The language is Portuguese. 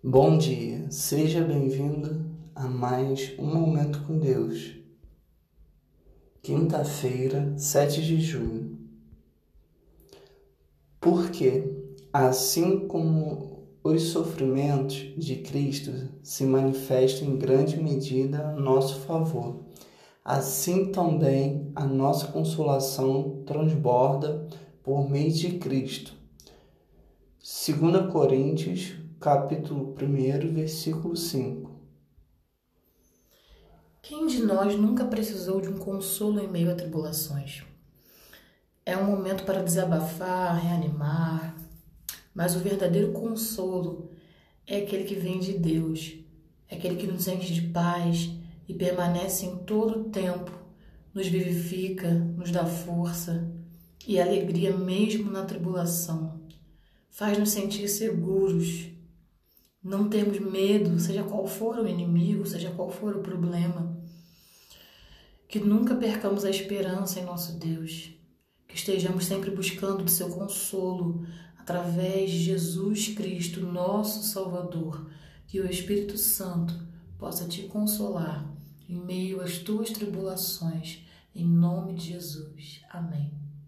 Bom dia, seja bem-vindo a mais um Momento com Deus. Quinta-feira, 7 de junho. Porque, assim como os sofrimentos de Cristo se manifestam em grande medida a nosso favor, assim também a nossa consolação transborda por meio de Cristo. 2 Coríntios capítulo 1, versículo 5. Quem de nós nunca precisou de um consolo em meio a tribulações? É um momento para desabafar, reanimar, mas o verdadeiro consolo é aquele que vem de Deus, é aquele que nos enche de paz e permanece em todo o tempo, nos vivifica, nos dá força e alegria mesmo na tribulação. Faz-nos sentir seguros, não termos medo, seja qual for o inimigo, seja qual for o problema. Que nunca percamos a esperança em nosso Deus. Que estejamos sempre buscando o seu consolo através de Jesus Cristo, nosso Salvador. Que o Espírito Santo possa te consolar em meio às tuas tribulações. Em nome de Jesus. Amém.